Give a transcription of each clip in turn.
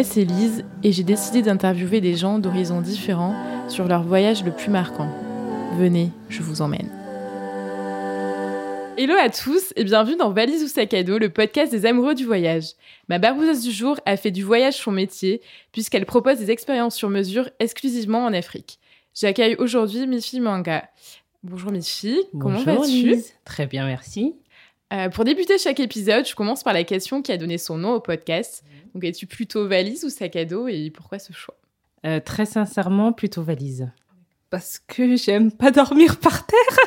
Moi, c'est Lise et j'ai décidé d'interviewer des gens d'horizons différents sur leur voyage le plus marquant. Venez, je vous emmène. Hello à tous et bienvenue dans Valise ou sac à dos, le podcast des amoureux du voyage. Ma barouseuse du jour a fait du voyage son métier puisqu'elle propose des expériences sur mesure exclusivement en Afrique. J'accueille aujourd'hui Mifi Manga. Bonjour Mifi, comment vas-tu? Très bien, merci. Euh, pour débuter chaque épisode, je commence par la question qui a donné son nom au podcast. Donc, es-tu plutôt valise ou sac à dos et pourquoi ce choix? Euh, Très sincèrement, plutôt valise. Parce que j'aime pas dormir par terre.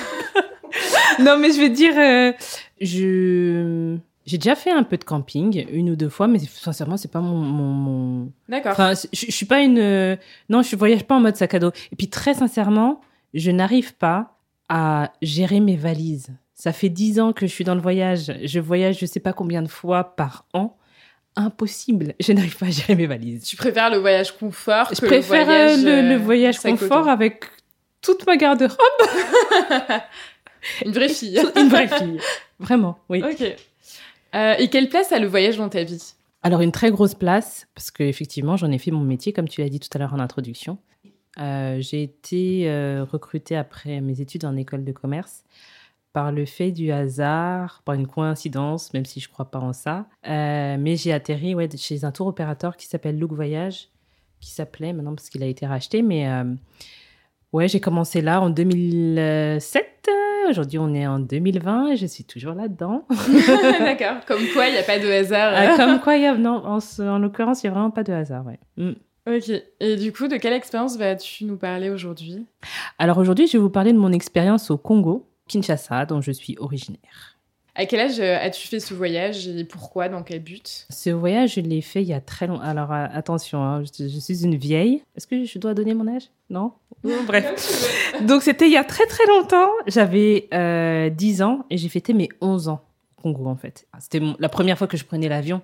non, mais je vais dire, euh, je j'ai déjà fait un peu de camping, une ou deux fois, mais sincèrement, c'est pas mon. mon, D'accord. Enfin, je, je suis pas une. Non, je voyage pas en mode sac à dos. Et puis, très sincèrement, je n'arrive pas à gérer mes valises. Ça fait dix ans que je suis dans le voyage. Je voyage je sais pas combien de fois par an. Impossible. Je n'arrive pas à gérer mes valises. Tu préfères le voyage confort Je préfère le voyage, le, le voyage confort avec toute ma garde-robe. Une vraie fille. Une vraie fille. Vraiment, oui. Ok. Euh, et quelle place a le voyage dans ta vie? Alors, une très grosse place, parce qu'effectivement, j'en ai fait mon métier, comme tu l'as dit tout à l'heure en introduction. Euh, j'ai été euh, recrutée après mes études en école de commerce par le fait du hasard, par une coïncidence, même si je ne crois pas en ça. Euh, mais j'ai atterri ouais, chez un tour opérateur qui s'appelle Look Voyage, qui s'appelait maintenant parce qu'il a été racheté. Mais euh, ouais, j'ai commencé là en 2007. Aujourd'hui, on est en 2020 et je suis toujours là-dedans. D'accord. Comme quoi, il n'y a pas de hasard. Euh, comme quoi, y a, non, en, en l'occurrence, il n'y a vraiment pas de hasard. Ouais. Mm. Ok. Et du coup, de quelle expérience vas-tu nous parler aujourd'hui? Alors aujourd'hui, je vais vous parler de mon expérience au Congo. Kinshasa, dont je suis originaire. À quel âge as-tu fait ce voyage et pourquoi Dans quel but? Ce voyage, je l'ai fait il y a très longtemps. Alors attention, hein, je, je, suis une vieille. Est-ce que je dois donner mon âge? Non? Bref. Donc c'était il y a très très longtemps. J'avais euh, 10 ans et j'ai fêté mes 11 ans au Congo en fait. C'était la première fois que je prenais l'avion.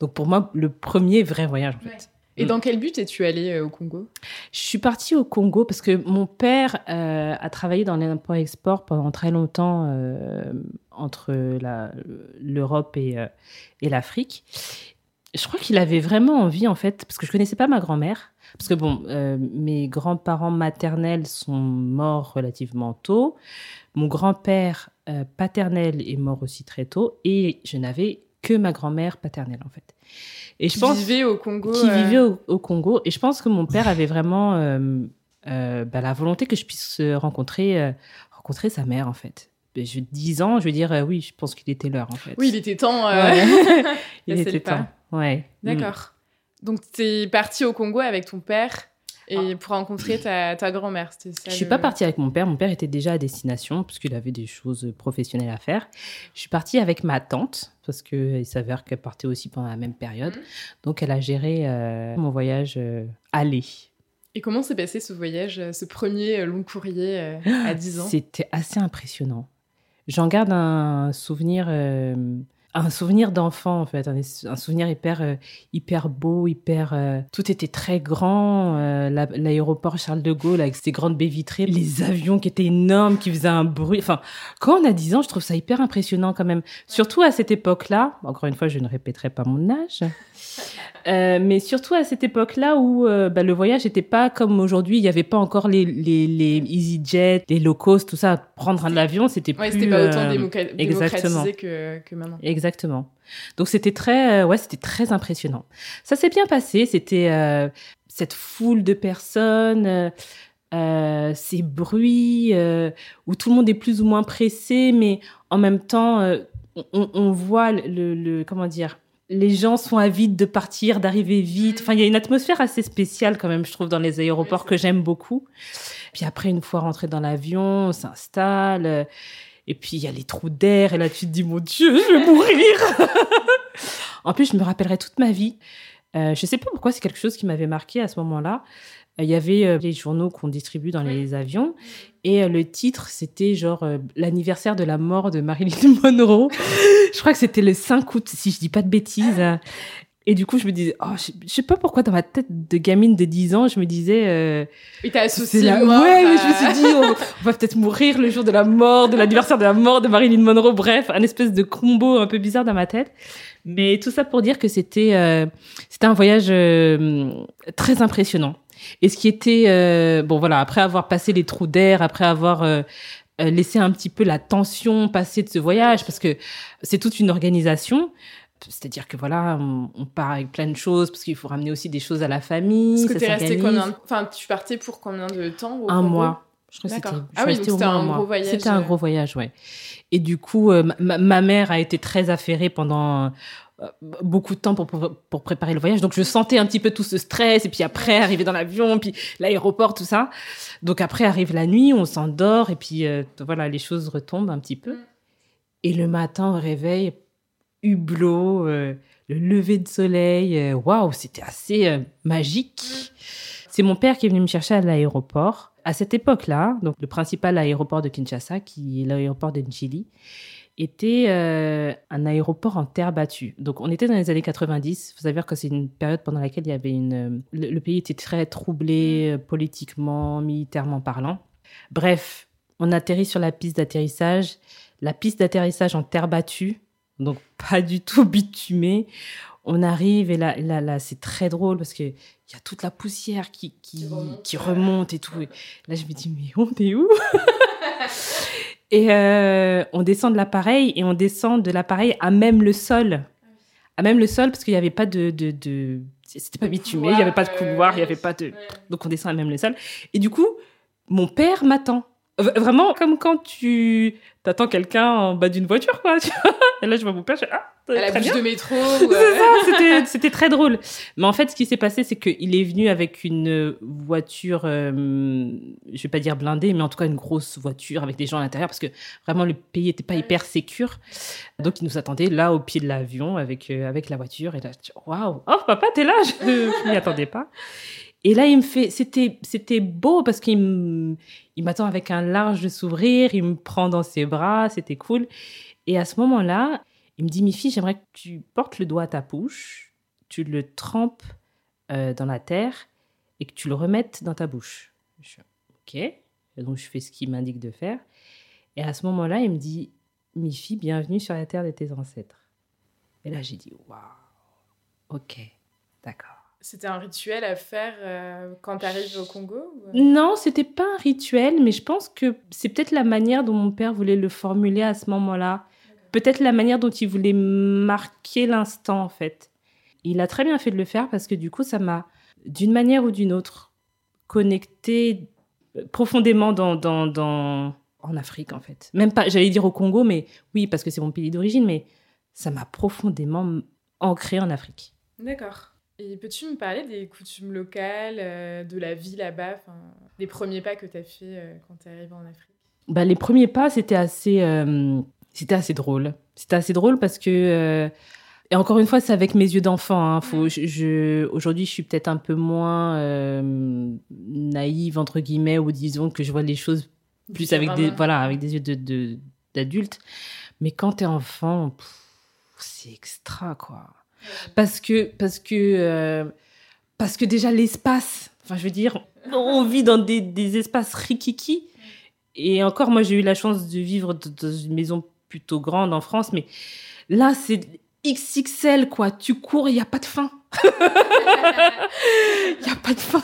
Donc pour moi, le premier vrai voyage en fait. Ouais. Et dans quel but es-tu allée euh, au Congo? Je suis partie au Congo parce que mon père euh, a travaillé dans l'import-export pendant très longtemps euh, entre l'Europe et, euh, et l'Afrique. Je crois qu'il avait vraiment envie, en fait, parce que je connaissais pas ma grand-mère. Parce que, bon, mes grands-parents maternels sont morts relativement tôt. Mon grand-père paternel est mort aussi très tôt. Et je n'avais que ma grand-mère paternelle, en fait. Et je pense vivait au Congo. Qui euh... vivait au, au, Congo. Et je pense que mon père avait vraiment euh, euh, bah, la volonté que je puisse rencontrer, euh, rencontrer sa mère, en fait. Je, 10 ans, je veux dire, oui, je pense qu'il était l'heure, en fait. Oui, il était temps. Ouais. il était temps. Ouais. D'accord. Mm. Donc, tu es partie au Congo avec ton père et ah. pour rencontrer ta, ta grand-mère. Je ne suis le... pas partie avec mon père. Mon père était déjà à destination puisqu'il avait des choses professionnelles à faire. Je suis partie avec ma tante parce qu'il s'avère qu'elle partait aussi pendant la même période. Mmh. Donc, elle a géré euh, mon voyage euh, aller. Et comment s'est passé ce voyage, ce premier long courrier euh, à 10 ans? C'était assez impressionnant. J'en garde un souvenir euh, un souvenir d'enfant en fait, un, un souvenir hyper euh, hyper beau, hyper euh, tout était très grand, euh, l'aéroport Charles de Gaulle avec ses grandes baies vitrées, les avions qui étaient énormes, qui faisaient un bruit. Enfin, quand on a 10 ans, je trouve ça hyper impressionnant quand même. Surtout à cette époque-là. Encore une fois, je ne répéterai pas mon âge. Mais surtout à cette époque-là où bah, le voyage n'était pas comme aujourd'hui, il n'y avait pas encore les, les, les EasyJet, les low cost, tout ça. Prendre un avion, c'était ouais, plus. c'était pas autant démocratisé que, que maintenant. Exactement. Donc c'était très, euh, ouais, c'était très impressionnant. Ça s'est bien passé. C'était euh, cette foule de personnes. Euh, ces bruits où tout le monde est plus ou moins pressé, mais en même temps, on, on, voit le, le, comment dire, les gens sont avides de partir, d'arriver vite. Enfin, il y a une atmosphère assez spéciale quand même, je trouve, dans les aéroports que j'aime beaucoup. Puis après, une fois rentré dans l'avion, on s'installe. Et puis, il y a les trous d'air. Et là, tu te dis, mon Dieu, je vais mourir. en plus, je me rappellerai toute ma vie. Euh, je sais pas pourquoi, c'est quelque chose qui m'avait marqué à ce moment-là. Il y avait euh, les journaux qu'on distribue dans les avions et euh, le titre c'était genre euh, l'anniversaire de la mort de Marilyn Monroe. je crois que c'était le 5 août si je dis pas de bêtises. Et du coup, je me disais, oh, je, je sais pas pourquoi dans ma tête de gamine de 10 ans, je me disais. Euh, Et t'as associé la- mort Ouais, mais je me suis dit, on, on va peut-être mourir le jour de la mort, de l'anniversaire de la mort de Marilyn Monroe. Bref, un espèce de combo un peu bizarre dans ma tête. Mais tout ça pour dire que c'était euh, c'était un voyage euh, très impressionnant. Et ce qui était euh, bon voilà après avoir passé les trous d'air, après avoir euh, euh, laissé un petit peu la tension passer de ce voyage parce que c'est toute une organisation. C'est-à-dire que voilà, on, on part avec plein de choses parce qu'il faut ramener aussi des choses à la famille. Parce que t'es resté combien Enfin, tu partais pour combien de temps au Un Congo mois. Je crois que Ah oui, c'était un mois. gros voyage, C'était un euh. gros voyage, ouais. Et du coup, euh, ma, ma mère a été très affairée pendant euh, beaucoup de temps pour, pour, pour préparer le voyage. Donc, je sentais un petit peu tout ce stress. Et puis après, arriver dans l'avion, puis l'aéroport, tout ça. Donc, après, arrive la nuit, on s'endort. Et puis, euh, voilà, les choses retombent un petit peu. Mm. Et le matin, au réveil, hublot, euh, le lever de soleil. euh, Waouh, c'était assez euh, magique. C'est mon père qui est venu me chercher à l'aéroport. À cette époque-là, donc le principal aéroport de Kinshasa, qui est l'aéroport de Njili, était un aéroport en terre battue. Donc on était dans les années 90. Il faut savoir que c'est une période pendant laquelle il y avait une, le, pays était très troublé politiquement, militairement parlant. Bref, on atterrit sur la piste d'atterrissage. La piste d'atterrissage en terre battue, donc pas du tout bitumée. On arrive et là, là, là c'est très drôle parce que il y a toute la poussière qui, qui, Qui remonte. et tout. Et là, je me dis, mais on est où? Et euh, on descend de l'appareil et on descend de l'appareil à même le sol. À même le sol parce qu'il n'y avait pas de... de, de... C'était pas bitumé, il n'y avait pas de couloir, il n'y avait pas de... Donc on descend à même le sol. Et du coup, mon père m'attend. Vraiment comme quand tu t'attends quelqu'un en bas d'une voiture, quoi. tu vois. Et là, je vois mon père, je fais, ah, À la bouche de métro. C'est ou, ça, c'était- très drôle. Mais en fait, ce qui s'est passé, c'est qu'il est venu avec une voiture, euh, je vais pas dire blindée, mais en tout cas une grosse voiture avec des gens à l'intérieur, parce que vraiment le pays était pas hyper sécure. Donc, il nous attendait là au pied de l'avion avec, euh, avec la voiture. Et là, waouh, oh papa, t'es là? Je m'y attendais pas. Et là, il me fait, c'était, c'était beau parce qu'il il m'attend avec un large sourire, il me prend dans ses bras, c'était cool. Et à ce moment-là, il me dit, Mifi, j'aimerais que tu portes le doigt à ta bouche, tu le trempes euh, dans la terre et que tu le remettes dans ta bouche. Je ok. Donc, je fais ce qu'il m'indique de faire. Et à ce moment-là, il me dit, Mifi, bienvenue sur la terre de tes ancêtres. Et là, j'ai dit, waouh, ok, d'accord. C'était un rituel à faire euh, quand t'arrives au Congo ou, euh? Non, c'était pas un rituel, mais je pense que c'est peut-être la manière dont mon père voulait le formuler à ce moment-là. Peut-être la manière dont il voulait marquer l'instant, en fait. Il a très bien fait de le faire parce que du coup, ça m'a, d'une manière ou d'une autre, connecté profondément dans, dans, dans, en Afrique, en fait. Même pas, j'allais dire au Congo, mais oui, parce que c'est mon pays d'origine, mais ça m'a profondément ancré en Afrique. D'accord. Et peux-tu me parler des coutumes locales, euh, de la vie là-bas, des premiers pas que t'as fait euh, quand t'es arrivé en Afrique? Bah, les premiers pas, c'était assez, euh, c'était assez drôle. C'était assez drôle parce que, et encore une fois, c'est avec mes yeux d'enfant. Hein, faut, je, je- aujourd'hui, je suis peut-être un peu moins naïve entre guillemets, ou disons que je vois les choses plus avec des, voilà, avec des yeux de, de- d'adulte. Mais quand t'es enfant, pff, c'est extra quoi. Parce que, parce que, euh, parce que déjà l'espace. Enfin, je veux dire, on vit dans des, des espaces rikiki. Et encore, moi, j'ai eu la chance de vivre dans une maison plutôt grande en France, mais là, c'est XXL, quoi. Tu cours, il n'y a pas de fin. Il n'y a pas de fin.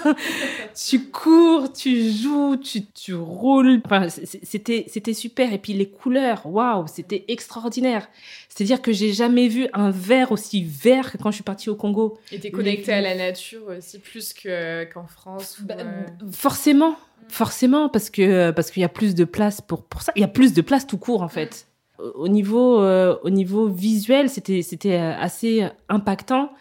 Tu cours, tu joues, tu, tu roules. Enfin, c'était, c'était super. Et puis les couleurs, waouh, c'était extraordinaire. C'est-à-dire que j'ai jamais vu un vert aussi vert que quand je suis partie au Congo. Et t'es connecté à la nature aussi, plus que, qu'en France Bah, euh, Forcément, forcément, parce que parce qu'il y a plus de place pour pour ça. Il y a plus de place tout court en fait. Au au niveau euh, au niveau visuel, c'était c'était euh, assez impactant.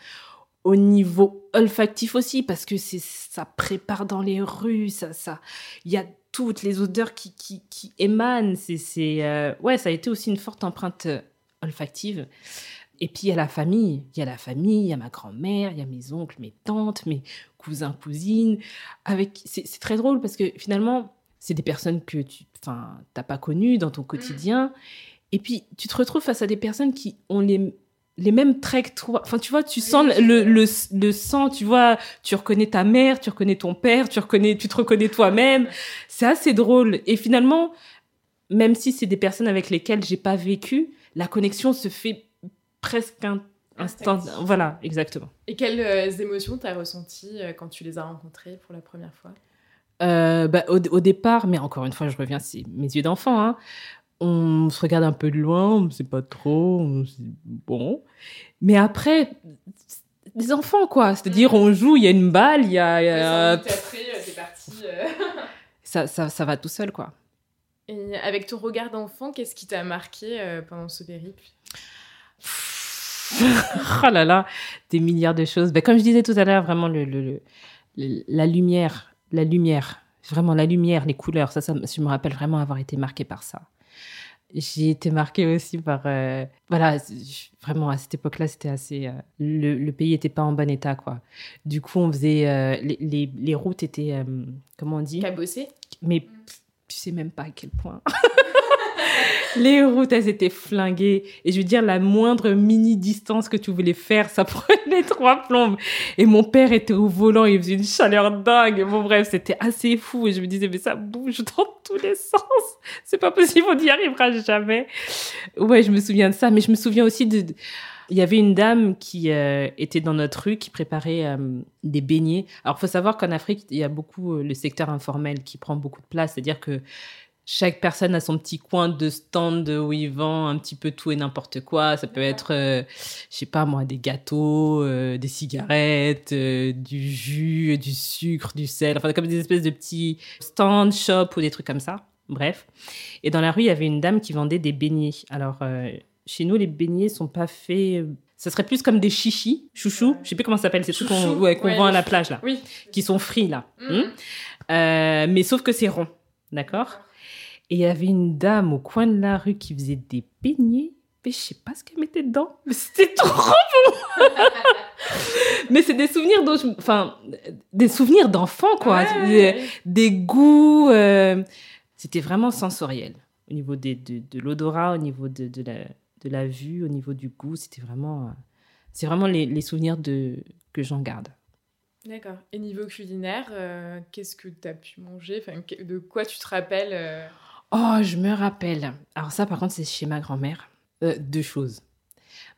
Au niveau olfactif aussi, parce que c'est ça prépare dans les rues, ça ça. Il y a toutes les odeurs qui qui, émanent. C'est c'est euh, ouais, ça a été aussi une forte empreinte olfactive. Et puis il y a la famille, il y a la famille, il y a ma grand-mère, il y a mes oncles, mes tantes, mes cousins, cousines. Avec, c'est très drôle parce que finalement, c'est des personnes que tu, enfin, t'as pas connues dans ton quotidien. Et puis tu te retrouves face à des personnes qui ont les les mêmes traits que toi. Enfin, tu vois, tu sens le, le, le sang, tu vois, tu reconnais ta mère, tu reconnais ton père, tu reconnais, tu te reconnais toi-même. C'est assez drôle. Et finalement, même si c'est des personnes avec lesquelles j'ai pas vécu, la connexion se fait presque un instant. Voilà, exactement. Et quelles euh, émotions t'as ressenties euh, quand tu les as rencontrés pour la première fois? Euh, bah, au, au, départ, mais encore une fois, je reviens, c'est mes yeux d'enfant. Hein on se regarde un peu de loin, on ne sait pas trop, bon. Mais après, des enfants, quoi. C'est-à-dire, on joue, il y a une balle, il y a. Euh, parti. Euh. ça, ça, ça, va tout seul, quoi. Et avec ton regard d'enfant, qu'est-ce qui t'a marqué euh, pendant ce périple? Oh là là, des milliards de choses. Ben, comme je disais tout à l'heure, vraiment, le, le, la lumière, la lumière, vraiment la lumière, les couleurs, ça, ça, je me rappelle vraiment avoir été marquée par ça j'ai été marquée aussi par euh, voilà vraiment à cette époque-là c'était assez euh, le, le, pays était pas en bon état quoi. Du coup on faisait euh, les, les, les, routes étaient comment on dit? Cabossées? Mais tu sais même pas à quel point les routes, elles étaient flinguées. Et je veux dire, la moindre mini distance que tu voulais faire, ça prenait trois plombes. Et mon père était au volant, il faisait une chaleur dingue. Bon, bref, c'était assez fou. Et je me disais, mais ça bouge dans tous les sens. C'est pas possible, on n'y arrivera jamais. Ouais, je me souviens de ça. Mais je me souviens aussi de, il y avait une dame qui euh, était dans notre rue qui préparait euh, des beignets. Alors, faut savoir qu'en Afrique, il y a beaucoup euh, le secteur informel qui prend beaucoup de place. C'est-à-dire que chaque personne a son petit coin de stand où il vend un petit peu tout et n'importe quoi. Ça peut être, euh, je sais pas moi, des gâteaux, euh, des cigarettes, euh, du jus, du sucre, du sel, enfin comme des espèces de petits stand shop ou des trucs comme ça. Bref. Et dans la rue, il y avait une dame qui vendait des beignets. Alors, chez nous, les beignets sont pas faits ça serait plus comme des chichis, chouchous, je sais plus comment ça s'appelle, ces trucs qu'on vend à la plage là, oui. qui sont frits là. Mhm. Hmm? Mais sauf que c'est rond, d'accord? Et il y avait une dame au coin de la rue qui faisait des beignets. Mais je sais pas ce qu'elle mettait dedans. Mais c'était trop bon Mais c'est des souvenirs dont Enfin, des souvenirs d'enfants, quoi. des, goûts... Euh, c'était vraiment sensoriel. Au niveau des, de, de l'odorat, au niveau de, de, la, de la vue, au niveau du goût. C'était vraiment... Euh, c'est vraiment les, les souvenirs de, que j'en garde. D'accord. Et niveau culinaire, euh, qu'est-ce que tu as pu manger? Enfin, De quoi tu te rappelles Oh, je me rappelle. Alors ça, par contre, c'est chez ma grand-mère. Euh, deux choses.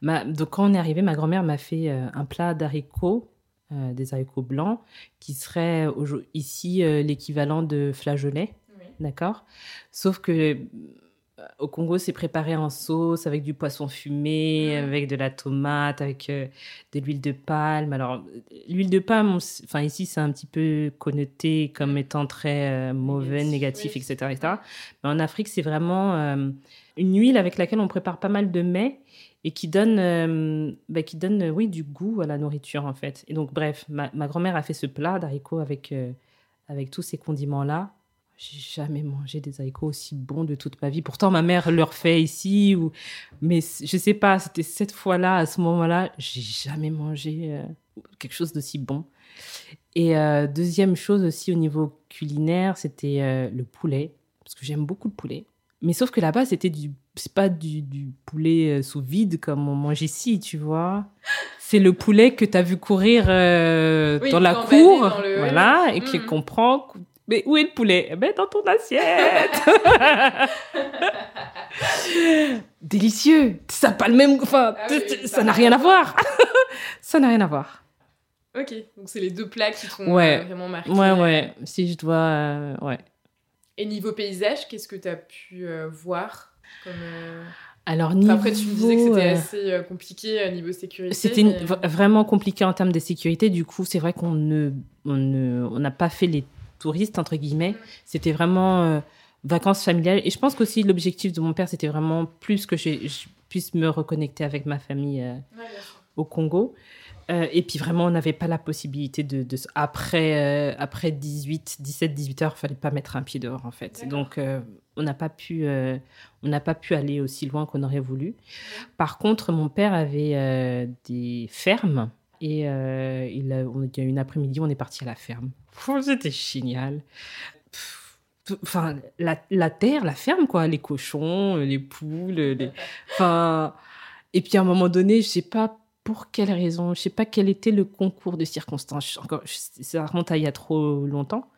Ma... Donc quand on est arrivé, ma grand-mère m'a fait euh, un plat d'haricots, euh, des haricots blancs, qui serait ici l'équivalent de flageolet. D'accord? Sauf que au Congo, c'est préparé en sauce avec du poisson fumé, avec de la tomate, avec euh, de l'huile de palme. Alors, l'huile de palme, enfin ici, c'est un petit peu connoté comme étant très euh, mauvais, négatif, etc., Mais en Afrique, c'est vraiment euh, une huile avec laquelle on prépare pas mal de mets et qui donne, bah, qui donne, oui, du goût à la nourriture en fait. Et donc, bref, ma, ma grand-mère a fait ce plat d'haricots avec avec tous ces condiments là j'ai jamais mangé des haricots aussi bons de toute ma vie. Pourtant, ma mère leur fait ici, ou... mais je sais pas, c'était cette fois-là, à ce moment-là, j'ai jamais mangé euh, quelque chose d'aussi bon. Et euh, deuxième chose aussi au niveau culinaire, c'était euh, le poulet, parce que j'aime beaucoup le poulet. Mais sauf que là-bas, c'était du, c'est pas du, du poulet sous vide comme on mange ici, tu vois. C'est le poulet que tu as vu courir dans la cour, voilà, et mm. qu'on prend, mais où est le poulet? Eh ben, Dans ton assiette Délicieux Ça n'a pas le même... Enfin, ah ça n'a rien à voir Ça n'a rien à voir. Ok, donc c'est les deux plats qui t'ont euh, vraiment marqué. Ouais, ouais, si je dois... Euh, ouais. Et niveau paysage, qu'est-ce que tu as pu euh, voir comme, Alors, niveau... Après, tu me disais que c'était assez compliqué niveau sécurité. C'était vraiment compliqué en termes de sécurité. Du coup, c'est vrai qu'on ne, on ne, on n'a pas fait les touriste, entre guillemets. C'était vraiment euh, vacances familiales. Et je pense qu'aussi l'objectif de mon père, c'était vraiment plus que je, puisse me reconnecter avec ma famille euh, au Congo. Euh, et puis vraiment, on n'avait pas la possibilité de... après, après 18, 17, 18 heures, il fallait pas mettre un pied dehors, en fait. Donc, on n'a pas, pu, on n'a pas pu aller aussi loin qu'on aurait voulu. Par contre, mon père avait des fermes. Et il, a, il y a une après-midi, on est parti à la ferme. C'était génial. Enfin, la, la, terre, la ferme, quoi. Les cochons, les poules, les... Enfin... Et puis à un moment donné, je sais pas pour quelle raison, je sais pas quel était le concours de circonstances. Encore, ça remonte à il y a trop longtemps.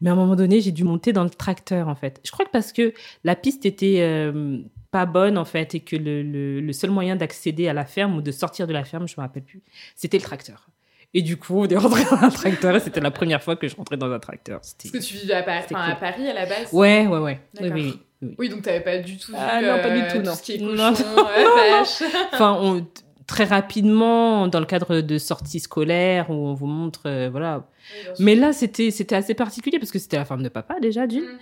Mais à un moment donné, j'ai dû monter dans le tracteur, en fait. Je crois que parce que la piste était euh, pas bonne, en fait, et que le, le, seul moyen d'accéder à la ferme ou de sortir de la ferme, je me rappelle plus, c'était le tracteur. Et du coup, on est rentré dans un tracteur et c'était la première fois que je rentrais dans un tracteur. Parce que tu vivais à, Paris, à Paris à la base? Ouais, ouais, ouais. Oui, oui, oui. Oui, donc t'avais pas du tout ah, non, pas du tout, non. Tout ce qui est cochon, non, vache. enfin, on, très rapidement, dans le cadre de sorties scolaires, où on vous montre, euh, voilà. Mais là, c'était c'était assez particulier parce que c'était la femme de papa déjà, d'une. Mm.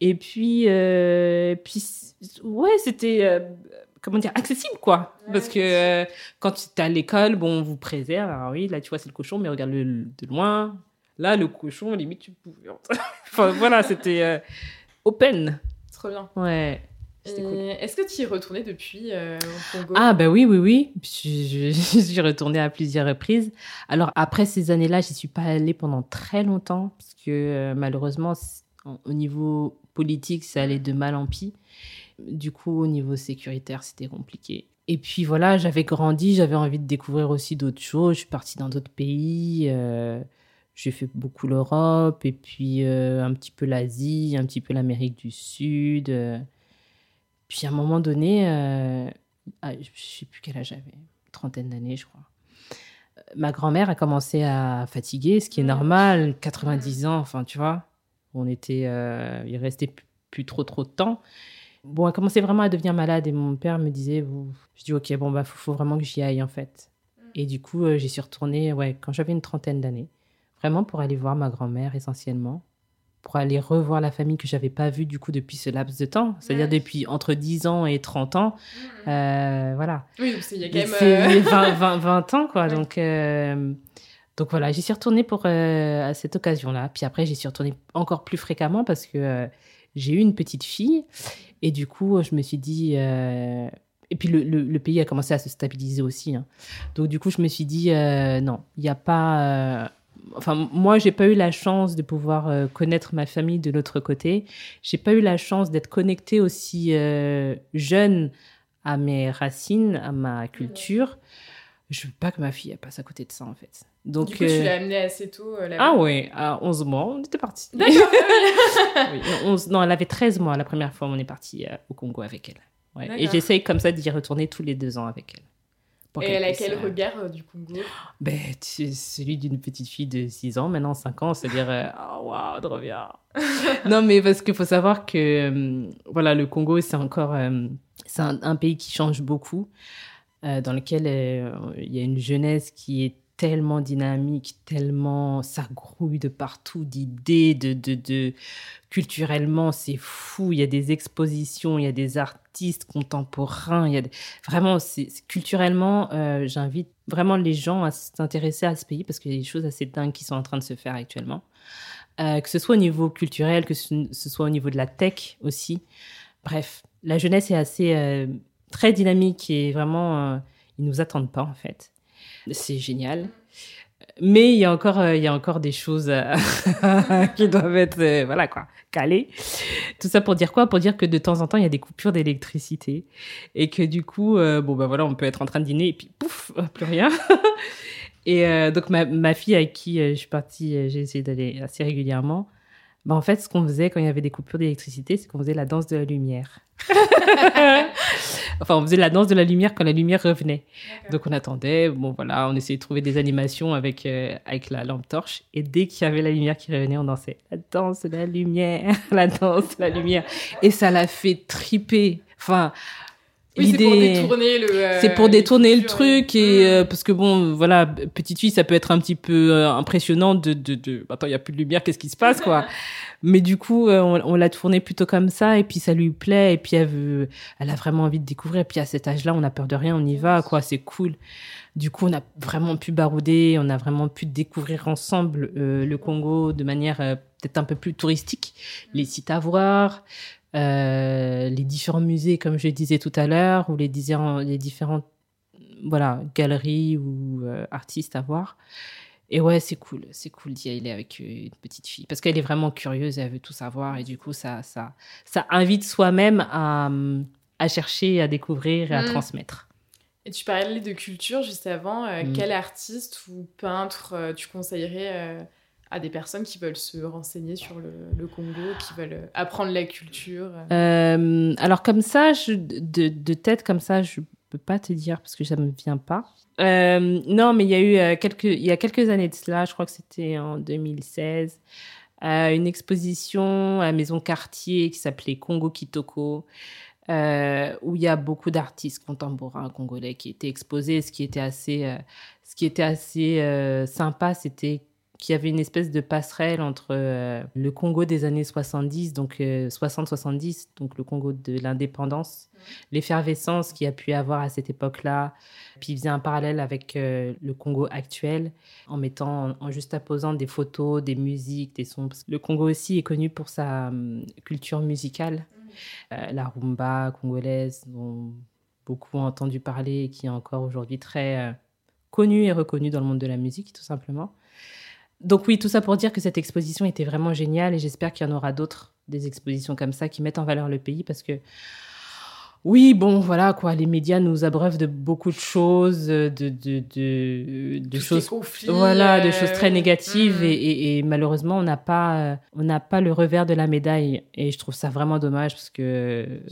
Et puis, euh, puis ouais, c'était euh, comment dire, accessible, quoi. Parce que euh, quand tu es à l'école, bon, on vous préserve. Alors oui, là, tu vois, c'est le cochon, mais regarde le, de loin. Là, le cochon, limite, tu pouvais. enfin, voilà, c'était open. Trop bien. Ouais. Est-ce que tu y es retourné depuis euh, au Congo? Ah, bah oui, oui, oui. Je, je, suis retournée à plusieurs reprises. Alors, après ces années-là, je n'y suis pas allée pendant très longtemps, parce que malheureusement, au niveau politique, ça allait de mal en pis. Du coup, au niveau sécuritaire, c'était compliqué. Et puis voilà, j'avais grandi, j'avais envie de découvrir aussi d'autres choses. Je suis partie dans d'autres pays. Euh, j'ai fait beaucoup l'Europe et puis euh, un petit peu l'Asie, un petit peu l'Amérique du Sud. Puis à un moment donné, euh, ah, je ne sais plus quel âge j'avais, trentaine d'années, je crois. Ma grand-mère a commencé à fatiguer, ce qui est normal, 90 ans, enfin tu vois. On était, il restait plus, trop trop de temps. Bon, elle commençait vraiment à devenir malade et mon père me disait, je dis ok, bon bah faut, faut vraiment que j'y aille en fait. Mm. Et du coup, euh, j'y suis retournée, ouais, quand j'avais une trentaine d'années, vraiment pour aller voir ma grand-mère essentiellement, pour aller revoir la famille que j'avais pas vue du coup depuis ce laps de temps, c'est-à-dire depuis entre 10 ans et 30 ans, mm. euh, voilà. Oui, c'est il y a quand même 20, 20, 20, ans quoi, donc. Euh, donc voilà, j'y suis retournée pour à cette occasion-là. Puis après, j'y suis retournée encore plus fréquemment parce que j'ai eu une petite fille et du coup, je me suis dit. Euh, et puis le, le, pays a commencé à se stabiliser aussi. Hein. Donc du coup, je me suis dit, euh, non, il n'y a pas... Euh, enfin, moi, j'ai pas eu la chance de pouvoir connaître ma famille de l'autre côté. J'ai pas eu la chance d'être connectée aussi jeune à mes racines, à ma culture. Je veux pas que ma fille passe à côté de ça, en fait. Donc, du coup, tu l'as amenée assez tôt là-bas Ah oui, à 11 mois, on était partis. D'accord. oui, non, non, elle avait 13 mois la première fois, on est parti au Congo avec elle. Ouais. Et j'essaye comme ça d'y retourner tous les deux ans avec elle. Et elle a quel regard euh, du Congo? Ben, Celui d'une petite fille de 6 ans, maintenant 5 ans, c'est-à-dire, euh, oh, waouh, trop bien. non, mais parce qu'il faut savoir que euh, voilà, le Congo, c'est encore c'est un, pays qui change beaucoup, dans lequel il y a une jeunesse qui est tellement dynamique, tellement ça grouille de partout d'idées, de, de, de, culturellement c'est fou. Il y a des expositions, il y a des artistes contemporains, il y a vraiment culturellement. Euh, j'invite vraiment les gens à s'intéresser à ce pays parce qu'il y a des choses assez dingues qui sont en train de se faire actuellement, euh, que ce soit au niveau culturel, que ce, soit au niveau de la tech aussi. Bref, la jeunesse est assez euh, très dynamique et vraiment ils nous attendent pas en fait. C'est génial. Mais il y a encore, euh, il y a encore des choses euh, qui doivent être, euh, voilà quoi, calées. Tout ça pour dire quoi? Pour dire que de temps en temps, il y a des coupures d'électricité et que du coup, bon ben voilà, on peut être en train de dîner et puis pouf, plus rien. et donc ma, ma, fille avec qui je suis partie, j'ai essayé d'aller assez régulièrement. Ben, en fait, ce qu'on faisait quand il y avait des coupures d'électricité, c'est qu'on faisait la danse de la lumière. enfin, on faisait la danse de la lumière quand la lumière revenait. Donc, on attendait. Bon, voilà, on essayait de trouver des animations avec, euh, avec la lampe torche. Et dès qu'il y avait la lumière qui revenait, on dansait. La danse de la lumière, la danse de la lumière. Et ça l'a fait triper. Enfin, oui, c'est pour détourner le. Euh, c'est pour détourner le truc et euh, parce que bon, voilà, petite fille, ça peut être un petit peu impressionnant de de, de... attends, il y a plus de lumière, qu'est-ce qui se passe quoi? Mais du coup, euh, on, l'a tourné plutôt comme ça, et puis ça lui plaît, et puis elle veut, elle a vraiment envie de découvrir. Et puis à cet âge-là, on a peur de rien, on y va, quoi, c'est cool. Du coup, on a vraiment pu barouder, on a vraiment pu découvrir ensemble euh, le Congo de manière euh, peut-être un peu plus touristique, les sites à voir, les différents musées, comme je disais tout à l'heure, ou les, les différentes voilà, galeries ou artistes à voir. Et ouais, c'est cool, c'est cool d'y aller avec euh, une petite fille parce qu'elle est vraiment curieuse, elle veut tout savoir et du coup ça ça ça invite soi-même à, à chercher, à découvrir et à mm. transmettre. Et tu parlais de culture juste avant. Euh, Mm. Quel artiste ou peintre euh, tu conseillerais euh, à des personnes qui veulent se renseigner sur le, Congo, qui veulent euh, apprendre la culture euh alors comme ça, je, de, tête comme ça, je peux pas te dire parce que ça me vient pas. Euh, non, mais il y a eu quelques, il y a quelques années de cela, je crois que c'était en 2016, euh, une exposition à Maison Cartier qui s'appelait Congo Kitoko, où il y a beaucoup d'artistes contemporains congolais qui étaient exposés. Ce qui était assez, ce qui était assez sympa, c'était qu'il y avait une espèce de passerelle entre euh, le Congo des années 70, donc euh, 60-70, donc le Congo de l'indépendance, l'effervescence qu'il y a pu avoir à cette époque-là, puis il faisait un parallèle avec euh, le Congo actuel, en mettant, en, en juxtaposant des photos, des musiques, des sons. Parce que le Congo aussi est connu pour sa hum, culture musicale, Euh, la rumba congolaise, dont beaucoup ont entendu parler, et qui est encore aujourd'hui très connue et reconnue dans le monde de la musique, tout simplement. Donc oui, tout ça pour dire que cette exposition était vraiment géniale et j'espère qu'il y en aura d'autres, des expositions comme ça qui mettent en valeur le pays parce que oui, bon, voilà quoi, les médias nous abreuvent de beaucoup de choses, de, de, de, choses conflits, voilà, de euh, choses très négatives mm. et, et- et malheureusement on n'a pas euh, on n'a pas le revers de la médaille et je trouve ça vraiment dommage parce que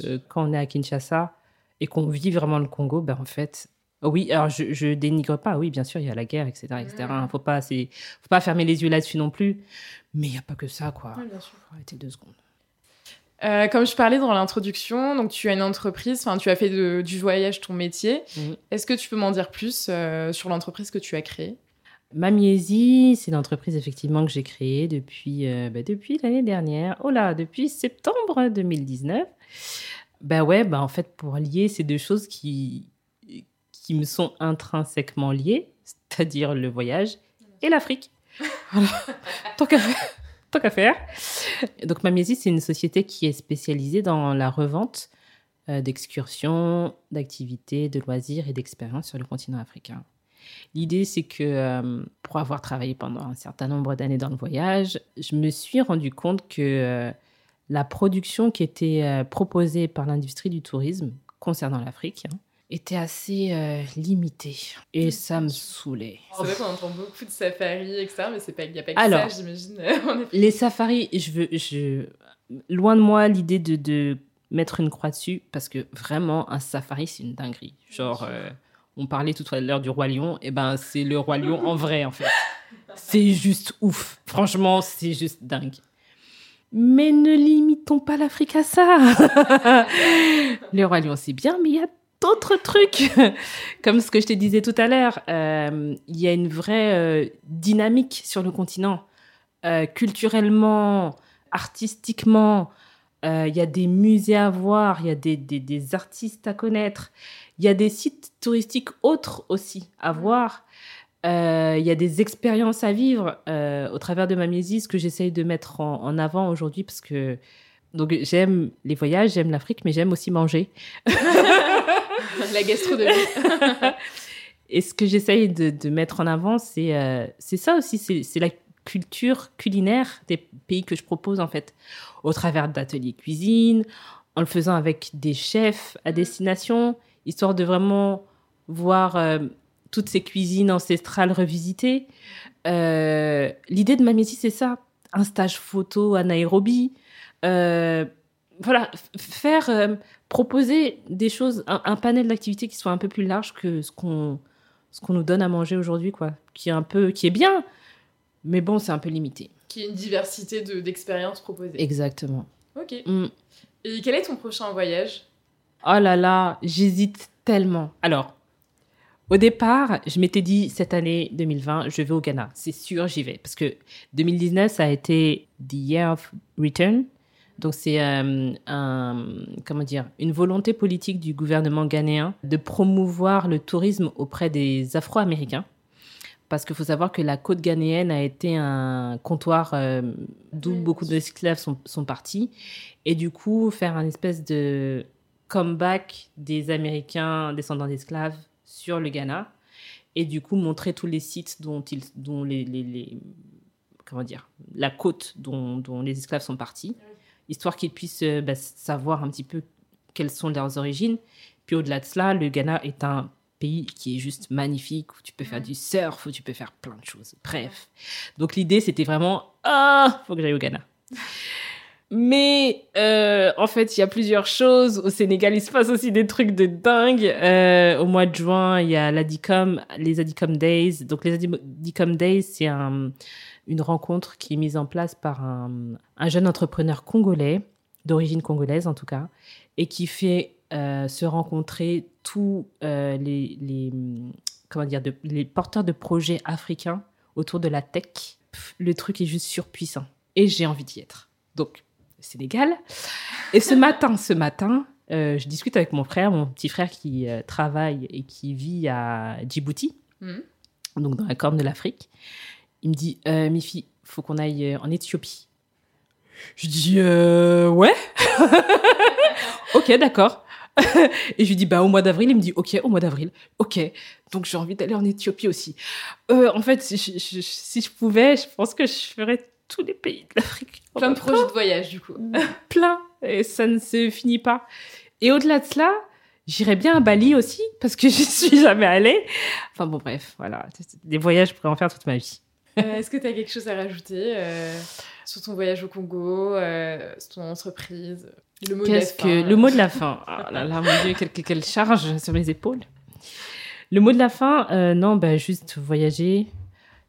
euh, quand on est à Kinshasa et qu'on vit vraiment le Congo, ben en fait oui, alors je, je dénigre pas, oui bien sûr il y a la guerre etc etc. Mm. Faut pas c'est faut pas fermer les yeux là-dessus non plus, mais il y a pas que ça quoi. Ouais, bien sûr. Faut arrêter deux secondes. Euh, comme je parlais dans l'introduction, donc tu as une entreprise, enfin tu as fait de- du voyage ton métier. Est-ce que tu peux m'en dire plus euh, sur l'entreprise que tu as créée? Mamiesi, c'est l'entreprise effectivement que j'ai créée depuis, euh, bah, depuis l'année dernière. Oh là, depuis septembre 2019. Bah ouais, bah en fait, pour lier ces deux choses qui, qui me sont intrinsèquement liées, c'est-à-dire le voyage et l'Afrique. Voilà. Tant qu'à faire. Tant qu'à faire. Donc Mamiesi, c'est une société qui est spécialisée dans la revente euh, d'excursions, d'activités, de loisirs et d'expériences sur le continent africain. L'idée, c'est que euh, pour avoir travaillé pendant un certain nombre d'années dans le voyage, je me suis rendu compte que euh, la production qui était proposée par l'industrie du tourisme concernant l'Afrique hein, était assez euh, limitée. Et ça me saoulait. C'est vrai qu'on entend beaucoup de safaris, etc. Mais c'est pas, il n'y a pas que Alors. ça, j'imagine. effet. Les safaris, je veux, je, loin de moi l'idée de, de mettre une croix dessus, parce que vraiment, un safari, c'est une dinguerie. Genre, euh, on parlait tout à l'heure du Roi Lion, et ben c'est le Roi Lion en vrai, en fait. C'est juste ouf. Franchement, c'est juste dingue. Mais ne limitons pas l'Afrique à ça. le Roi Lion, c'est bien, mais il y a d'autres trucs. Comme ce que je te disais tout à l'heure, euh, il y a une vraie euh, dynamique sur le continent. Euh, culturellement, artistiquement, il y a des musées à voir, il y a des, des- des artistes à connaître, il y a des sites touristiques autres aussi à voir. Euh, Il y a des expériences à vivre au travers de ma musique, ce que j'essaye de mettre en, en avant aujourd'hui parce que donc j'aime les voyages, j'aime l'Afrique, mais j'aime aussi manger. La gastronomie. Et ce que j'essaye de, de mettre en avant, c'est euh, ça aussi, c'est la culture culinaire des pays que je propose en fait, au travers d'ateliers cuisine, en le faisant avec des chefs à destination, histoire de vraiment voir euh, toutes ces cuisines ancestrales revisitées. Euh, L'idée de Mamési, c'est ça, un stage photo à Nairobi. Euh, voilà, faire euh, proposer des choses, un, un panel d'activités qui soit un peu plus large que ce qu'on ce qu'on nous donne à manger aujourd'hui, quoi. Qui est un peu, qui est bien, mais bon, c'est un peu limité. Qui est une diversité de- d'expériences proposées. Exactement. Ok. Mm. Et quel est ton prochain voyage? Oh là là, j'hésite tellement. Alors, au départ, je m'étais dit cette année 2020, je vais au Ghana. C'est sûr, j'y vais. Parce que 2019, ça a été The Year of Return. Donc, c'est euh, un, comment dire, une volonté politique du gouvernement ghanéen de promouvoir le tourisme auprès des Afro-Américains. Parce qu'il faut savoir que la côte ghanéenne a été un comptoir euh, d'où Oui, beaucoup d'esclaves sont, sont partis. Et du coup, faire un espèce de comeback des Américains descendants d'esclaves sur le Ghana. Et du coup, montrer tous les sites dont, ils, dont les, les- les- Comment dire La côte dont, dont les esclaves sont partis. Histoire qu'ils puissent euh, bah, savoir un petit peu quelles sont leurs origines. Puis au-delà de cela, le Ghana est un pays qui est juste magnifique, où tu peux faire du surf, où tu peux faire plein de choses. Bref. Donc l'idée, c'était vraiment, ah, faut que j'aille au Ghana. Mais euh, en fait, il y a plusieurs choses. Au Sénégal, il se passe aussi des trucs de dingue. Euh, au mois de juin, il y a l'Adicom, les Adicom Days. Donc les Adicom Days, c'est un, une rencontre qui est mise en place par un, un jeune entrepreneur congolais, d'origine congolaise en tout cas, et qui fait euh, se rencontrer tous euh, les, les, comment dire, de, les porteurs de projets africains autour de la tech. Pff, le truc est juste surpuissant. Et j'ai envie d'y être. Donc, Sénégal. Et ce matin, ce matin, euh, je discute avec mon frère, mon petit frère qui euh, travaille et qui vit à Djibouti, Mhm. donc dans la corne de l'Afrique. Il me dit, euh, Mifi, faut qu'on aille euh, en Éthiopie. Je dis, euh, ouais. ok, d'accord. et je lui dis, bah, au mois d'avril. Il me dit, ok, au mois d'avril. Ok. Donc, j'ai envie d'aller en Éthiopie aussi. Euh, en fait, si je, je- si je pouvais, je pense que je ferais tous les pays de l'Afrique. Plein de projets de voyage, du coup. plein et ça ne se finit pas. Et au-delà de cela, j'irais bien à Bali aussi parce que je suis jamais allée. Enfin bon, bref, voilà. Des voyages, je pourrais en faire toute ma vie. Euh, Est-ce que tu as quelque chose à rajouter euh, sur ton voyage au Congo, euh, sur ton entreprise Le mot de la Qu'est-ce fin, que euh. le mot de la fin? Oh là là, mon Dieu, quelle, quelle charge sur mes épaules. Le mot de la fin, euh, non, bah, juste voyager.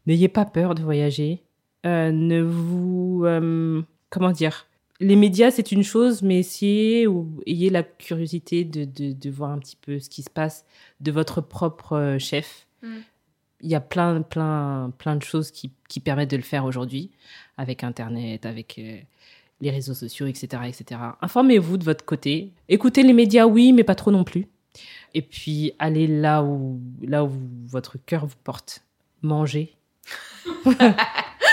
N'ayez pas peur de voyager. Euh, ne vous, euh, comment dire? Les médias, c'est une chose, mais essayez ou ayez la curiosité de, de, de voir un petit peu ce qui se passe de votre propre chef. Mm. Il y a plein, plein, plein de choses qui, qui permettent de le faire aujourd'hui, avec Internet, avec euh, les réseaux sociaux, etc., etc. Informez-vous de votre côté. Écoutez les médias, oui, mais pas trop non plus. Et puis allez là où, là où votre cœur vous porte. Mangez.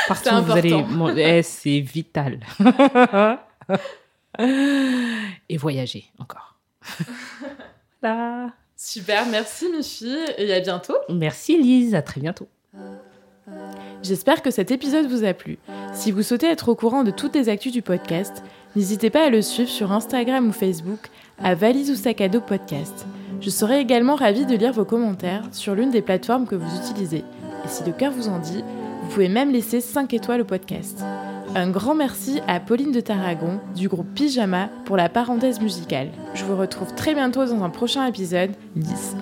Partout où vous allez important. man- eh, c'est vital. Et voyager encore. Voilà. Super, merci Mifi et à bientôt. Merci Lise, à très bientôt. J'espère que cet épisode vous a plu. Si vous souhaitez être au courant de toutes les actus du podcast, n'hésitez pas à le suivre sur Instagram ou Facebook à Valise ou Sac à dos podcast. Je serai également ravie de lire vos commentaires sur l'une des plateformes que vous utilisez. Et si le cœur vous en dit, vous pouvez même laisser 5 étoiles au podcast. Un grand merci à Pauline de Tarragon du groupe Pyjama pour la parenthèse musicale. Je vous retrouve très bientôt dans un prochain épisode 10.